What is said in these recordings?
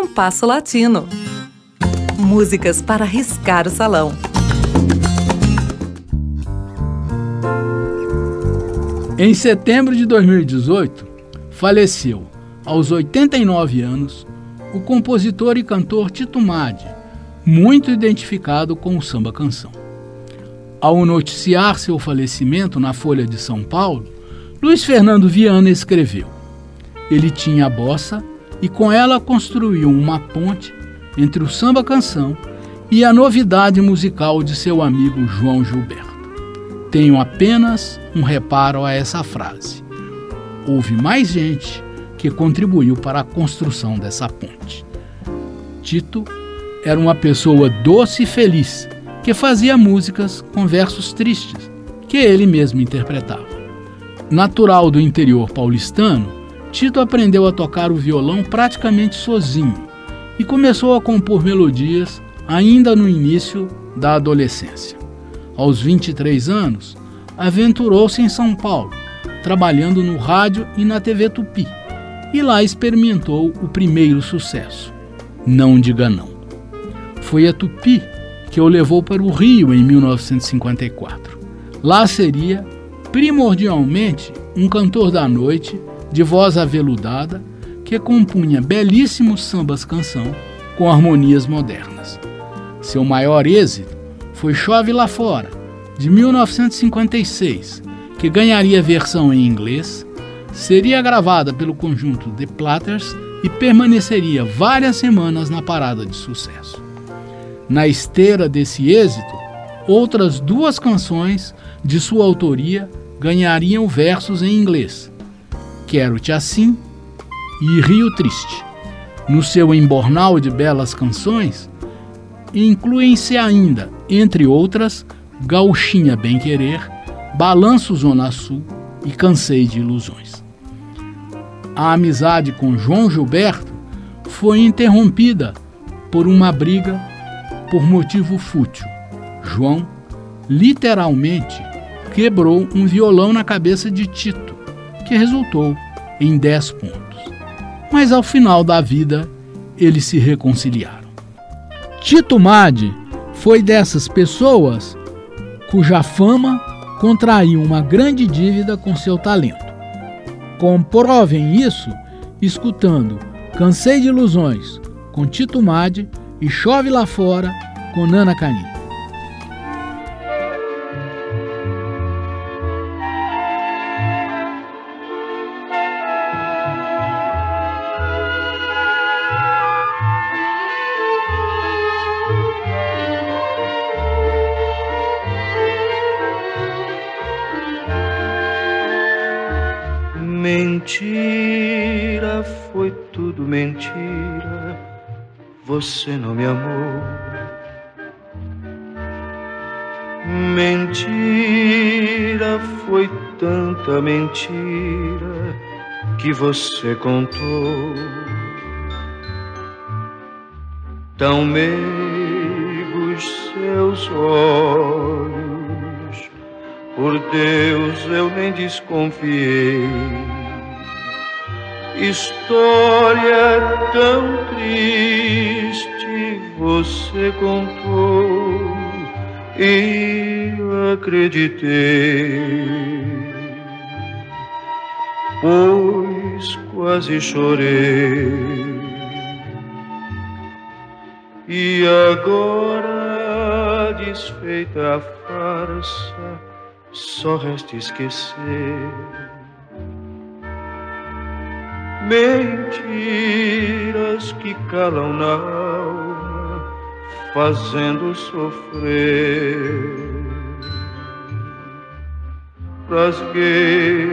Compasso Latino. Músicas para riscar o salão. Em setembro de 2018, faleceu, aos 89 anos, o compositor e cantor Tito Madi, muito identificado com o samba canção. Ao noticiar seu falecimento na Folha de São Paulo, Luiz Fernando Viana escreveu: Ele tinha a bossa e com ela construiu uma ponte entre o samba canção e a novidade musical de seu amigo João Gilberto. Tenho apenas um reparo a essa frase. Houve mais gente que contribuiu para a construção dessa ponte. Tito era uma pessoa doce e feliz que fazia músicas com versos tristes que ele mesmo interpretava. Natural do interior paulistano, Tito aprendeu a tocar o violão praticamente sozinho e começou a compor melodias ainda no início da adolescência. Aos 23 anos, aventurou-se em São Paulo, trabalhando no rádio e na TV Tupi, e lá experimentou o primeiro sucesso. Não diga não. Foi a Tupi que o levou para o Rio em 1954. Lá seria, primordialmente, um cantor da noite, de voz aveludada, que compunha belíssimos sambas-canção com harmonias modernas. Seu maior êxito foi Chove Lá Fora, de 1956, que ganharia versão em inglês, seria gravada pelo conjunto The Platters e permaneceria várias semanas na parada de sucesso. Na esteira desse êxito, outras duas canções de sua autoria ganhariam versos em inglês: Quero-te Assim e Rio Triste. No seu embornal de belas canções, incluem-se ainda, entre outras, Gauchinha Bem Querer, Balanço Zona Sul e Cansei de Ilusões. A amizade com João Gilberto foi interrompida por uma briga por motivo fútil. João, literalmente, quebrou um violão na cabeça de Tito, que resultou em 10 pontos. Mas ao final da vida, eles se reconciliaram. Tito Madi foi dessas pessoas cuja fama contraiu uma grande dívida com seu talento. Comprovem isso escutando Cansei de Ilusões com Tito Madi e Chove Lá Fora com Nana Canini. Mentira, foi tudo mentira. Você não me amou. Mentira, foi tanta mentira que você contou. Tão meigos seus olhos, por Deus eu nem desconfiei História tão triste você contou e acreditei, pois quase chorei. E agora, desfeita a farsa, só resta esquecer mentiras que calam na alma, fazendo sofrer. Rasguei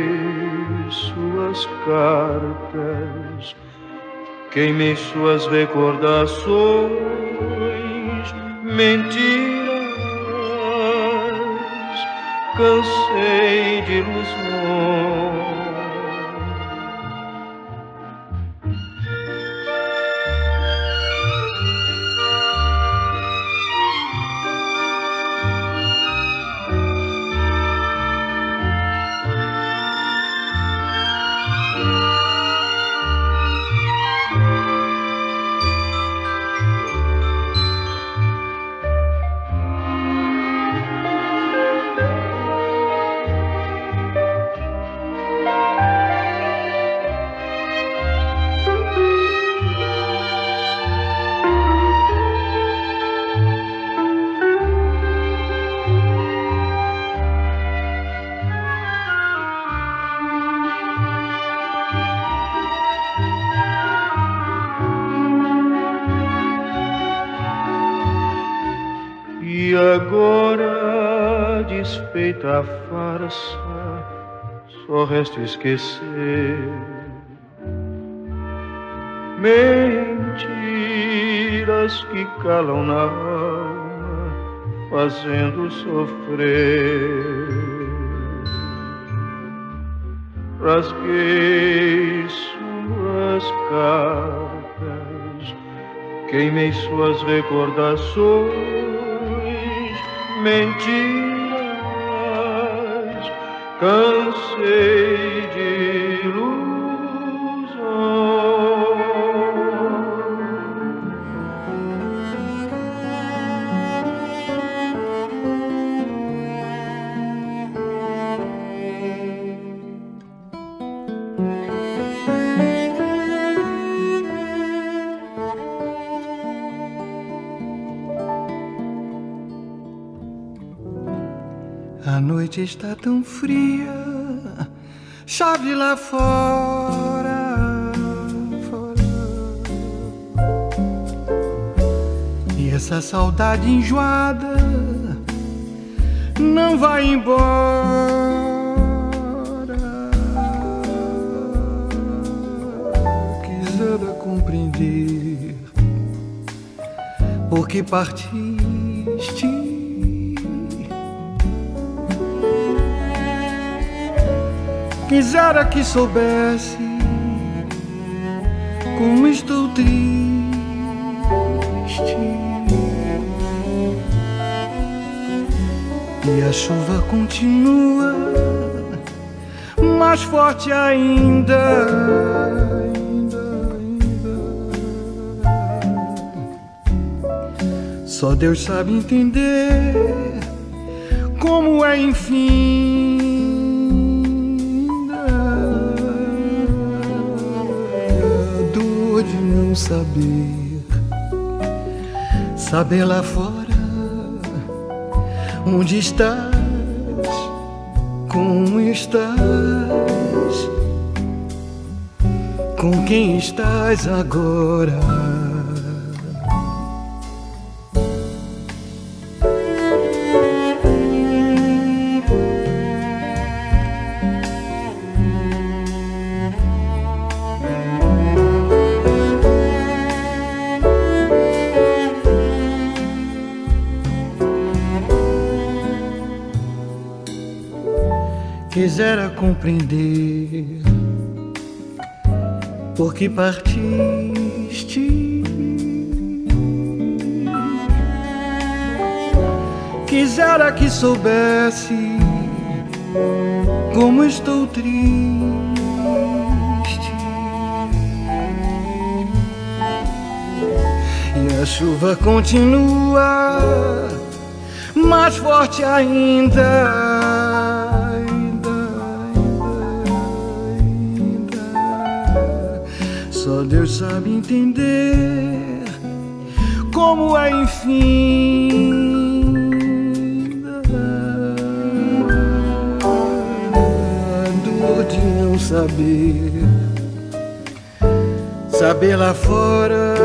suas cartas, queimei suas recordações, mentiras, cansei de ilusões E agora, desfeita a farsa, só resta esquecer. Mentiras que calam na alma, fazendo sofrer. Rasguei suas cartas, queimei suas recordações, mentiras, cansei de A noite está tão fria, chove lá fora, fora. E essa saudade enjoada não vai embora. Quisera compreender por que partiste Quisera que soubesse como estou triste. E a chuva continua mais forte ainda. Só Deus sabe entender como é, enfim. Saber, saber lá fora onde estás, como estás, com quem estás agora. Quisera compreender por que partiste. Quisera que soubesse como estou triste. E a chuva continua mais forte ainda Deus sabe entender como é enfim. De não saber, saber lá fora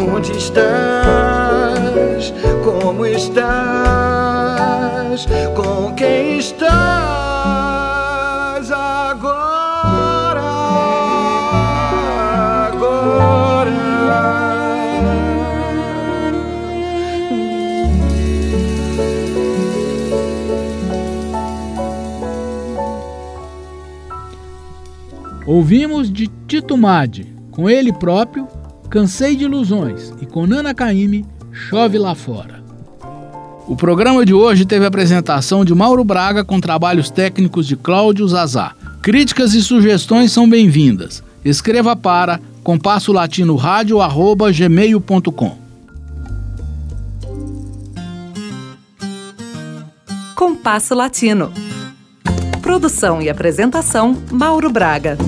onde estás, como estás, com quem estás. Ouvimos de Tito Madi, com ele próprio, Cansei de Ilusões e com Nana Caymmi, Chove Lá Fora. O programa de hoje teve a apresentação de Mauro Braga com trabalhos técnicos de Cláudio Zazá. Críticas e sugestões são bem-vindas. Escreva para compasso latino gmail.com. Compasso Latino. Produção e apresentação Mauro Braga.